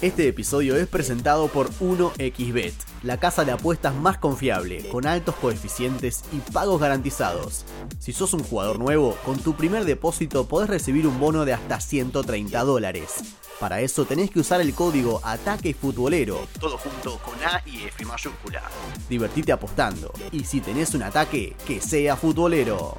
Este episodio es presentado por 1xBet, la casa de apuestas más confiable, con altos coeficientes y pagos garantizados. Si sos un jugador nuevo, con tu primer depósito podés recibir un bono de hasta 130 dólares. Para eso tenés que usar el código Ataque Futbolero, todo junto con A y F mayúscula. Divertite apostando, y si tenés un ataque, que sea futbolero.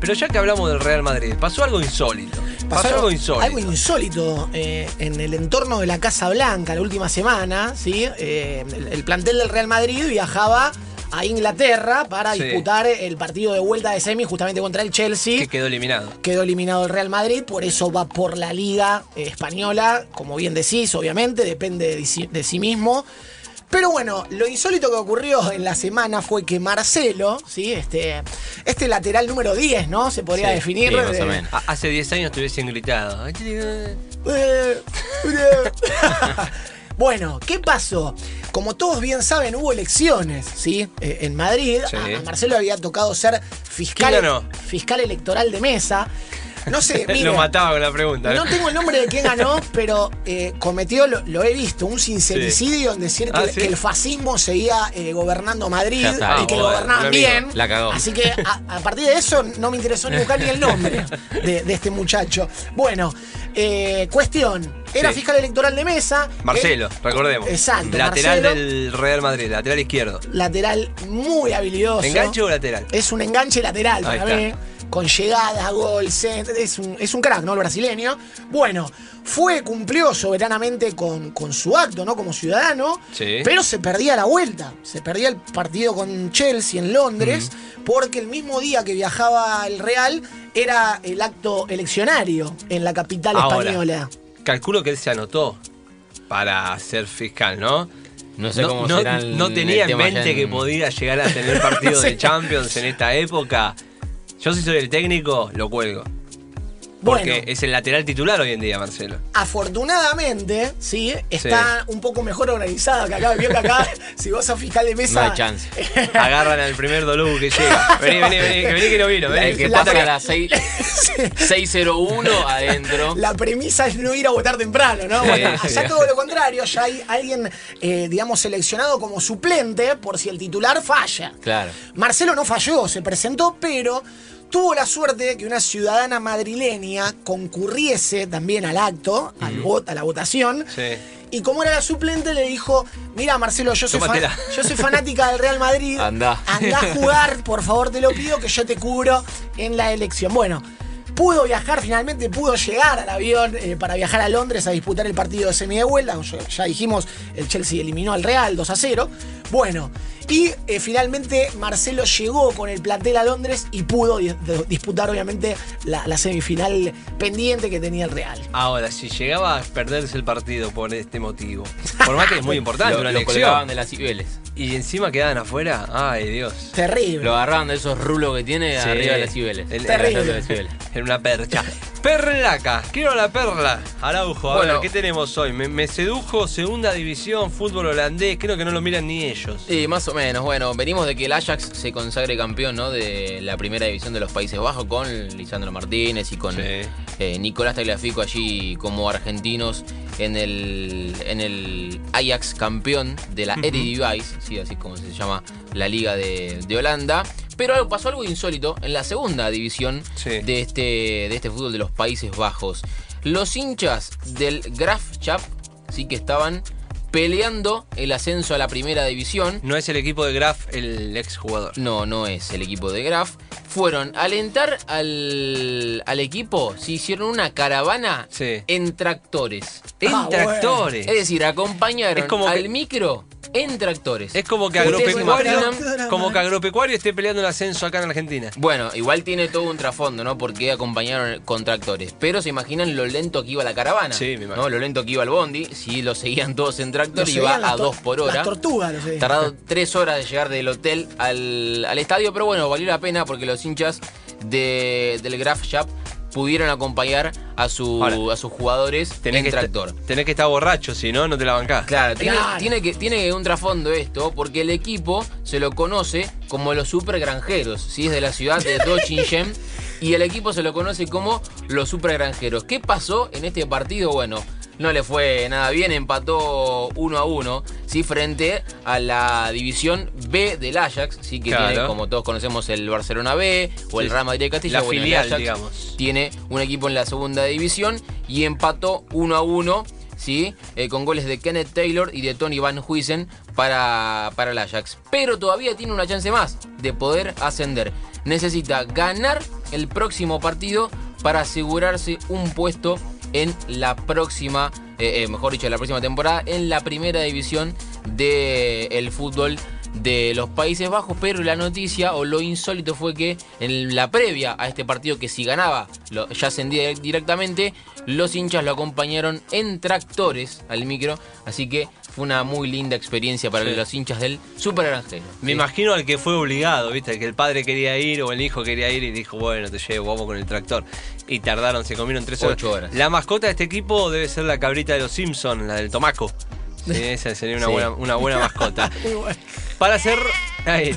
pero ya que hablamos del Real Madrid, pasó algo insólito. Pasó, algo insólito. Algo insólito eh, en el entorno de la Casa Blanca la última semana, ¿sí? Eh, el, el plantel del Real Madrid viajaba a Inglaterra para Sí. disputar el partido de vuelta de semi justamente contra el Chelsea. que quedó eliminado. Quedó eliminado el Real Madrid, por eso va por la Liga Española, como bien decís, obviamente, depende de sí mismo. Pero bueno, lo insólito que ocurrió en la semana fue que Marcelo, ¿sí? este, este lateral número 10, ¿no? Se podría Sí, definir. sí, más o de- menos. A- hace 10 años te hubiesen gritado. Eh. Bueno, ¿qué pasó? Como todos bien saben, hubo elecciones, ¿sí? Eh, en Madrid. Sí. A, a Marcelo había tocado ser fiscal, fiscal electoral de mesa. No sé, Lo mire, mataba con la pregunta. no tengo el nombre de quién ganó, pero eh, cometió, lo, lo he visto, un sincericidio en decir que, Ah, ¿sí? que el fascismo seguía eh, gobernando Madrid está, y que lo gobernaban lo bien. La cagó. Así que a, a partir de eso no me interesó ni buscar ni el nombre de, de este muchacho. Bueno, eh, cuestión. Era Sí. fiscal electoral de mesa. Marcelo, Eh, recordemos. Exacto. Lateral Marcelo, del Real Madrid, lateral izquierdo. Lateral muy habilidoso. ¿Enganche o lateral? Es un enganche lateral Ahí para mí. Con llegadas, gol, centro, es un, es un crack, ¿no? El brasileño. Bueno, fue, cumplió soberanamente con, con su acto, ¿no? Como ciudadano. Sí. Pero se perdía la vuelta. Se perdía el partido con Chelsea en Londres. Porque el mismo día que viajaba el Real era el acto eleccionario en la capital Ahora. española. Calculo que él se anotó para ser fiscal, ¿no? No sé no, cómo no- será el- no tenía en mente que podía llegar a tener partido No de sé. Champions en esta época. Yo si soy el técnico, lo cuelgo. Bueno. Porque es el lateral titular hoy en día, Marcelo. Afortunadamente, sí, está un poco mejor organizada que acá. Vio que acá, si vos sos fiscal de mesa. No hay chance. Agarran al primer Dolú que llega. Vení, vení, vení, que vení que no vino. Vení. El que La- pasa a las seis- 601 adentro. La premisa es no ir a votar temprano, ¿no? Bueno, sí. allá todo lo contrario, ya hay alguien, eh, digamos, seleccionado como suplente por si el titular falla. Claro. Marcelo no falló, se presentó, pero tuvo la suerte de que una ciudadana madrileña concurriese también al acto, al vot- a la votación. Sí. Y como era la suplente, le dijo: Mira, Marcelo, yo soy, fan- Tómatela. yo soy fanática del Real Madrid. Andá. Andá a jugar, por favor, te lo pido, que yo te cubro en la elección. Bueno, pudo viajar, finalmente pudo llegar al avión eh, para viajar a Londres a disputar el partido de semi de vuelta. Ya, dijimos, el Chelsea eliminó al Real 2 a 0. Bueno, y eh, finalmente Marcelo llegó con el plantel a Londres y pudo di- disputar, obviamente, la, la semifinal pendiente que tenía el Real. Ahora, si llegaba a perderse el partido por este motivo, por más que es muy importante Lo, una lo elección, colgaban de las cibeles. Y encima quedaban afuera, ay Dios. Terrible. Lo agarraban de esos rulos que tiene Sí. arriba de las cibeles. El- Terrible. De las cibeles. En una percha. Perlaca, quiero la perla. Araujo, a Bueno. ver, ¿qué tenemos hoy? Me, me sedujo segunda división, fútbol holandés, creo que no lo miran ni ellos. Sí, más o menos. Bueno, venimos de que el Ajax se consagre campeón ¿no? de la primera división de los Países Bajos con Lisandro Martínez y con Sí. eh, Nicolás Tagliafico allí como argentinos en el, en el Ajax campeón de la Eredivisie, sí, así como se llama la liga de, de Holanda. Pero algo- pasó algo insólito en la segunda división Sí. de, este, de este fútbol de los Países Bajos. Los hinchas del Graafschap sí que estaban peleando el ascenso a la primera división. No es el equipo de Graf el exjugador. No, no es el equipo de Graf. Fueron a alentar al, al equipo, se hicieron una caravana Sí. en tractores. En Ah, bueno. tractores. Es decir, acompañaron Es como al que- micro en tractores. Es como que ¿Ustedes se agropecuario, como que agropecuario esté peleando el ascenso acá en Argentina. Bueno, igual tiene todo un trasfondo, ¿no? Porque acompañaron con tractores. Pero se imaginan lo lento que iba la caravana. Sí, me imagino. ¿no? Lo lento que iba el bondi. Si lo seguían todos en tractor, Lo iba a dos por hora. Las tortugas, lo sé. Tardado tres horas de llegar del hotel al, al estadio, pero bueno, valió la pena porque los hinchas de, del Graf Shop pudieron acompañar a, su, Ahora, a sus jugadores Tenés en que, tractor. tenés que estar borracho, si no, no te la bancás. Claro, tiene, Claro. tiene que, tiene un trasfondo esto, porque el equipo se lo conoce como los super granjeros, ¿sí? es de la ciudad de Dochinchem, y el equipo se lo conoce como los super granjeros. ¿Qué pasó en este partido? Bueno, no le fue nada bien, empató 1 a 1, ¿sí? frente a la división B del Ajax, ¿sí? que Claro. tiene, como todos conocemos, el Barcelona B o el. Real Madrid de Castilla. La Bueno, el filial, Ajax digamos. tiene un equipo en la segunda división y empató 1 a 1, ¿sí? Eh, con goles de Kenneth Taylor y de Tony Van Huysen para, para el Ajax. Pero todavía tiene una chance más de poder ascender. Necesita ganar el próximo partido para asegurarse un puesto en la próxima, eh, eh, mejor dicho, en la próxima temporada, en la primera división del fútbol de los Países Bajos, pero la noticia o lo insólito fue que en la previa a este partido que si ganaba lo, ya ascendía directamente, los hinchas lo acompañaron en tractores al micro, así que fue una muy linda experiencia para Sí. los hinchas del Super Granjero. Me ¿sí? imagino al que fue obligado, ¿viste? Que el padre quería ir o el hijo quería ir y dijo, bueno, te llevo, vamos con el tractor. Y tardaron, se comieron tres horas. Ocho horas. La mascota de este equipo debe ser la cabrita de los Simpsons, la del tomaco. Sí, esa sería una, Sí. buena, una buena mascota. Para hacer... Ahí.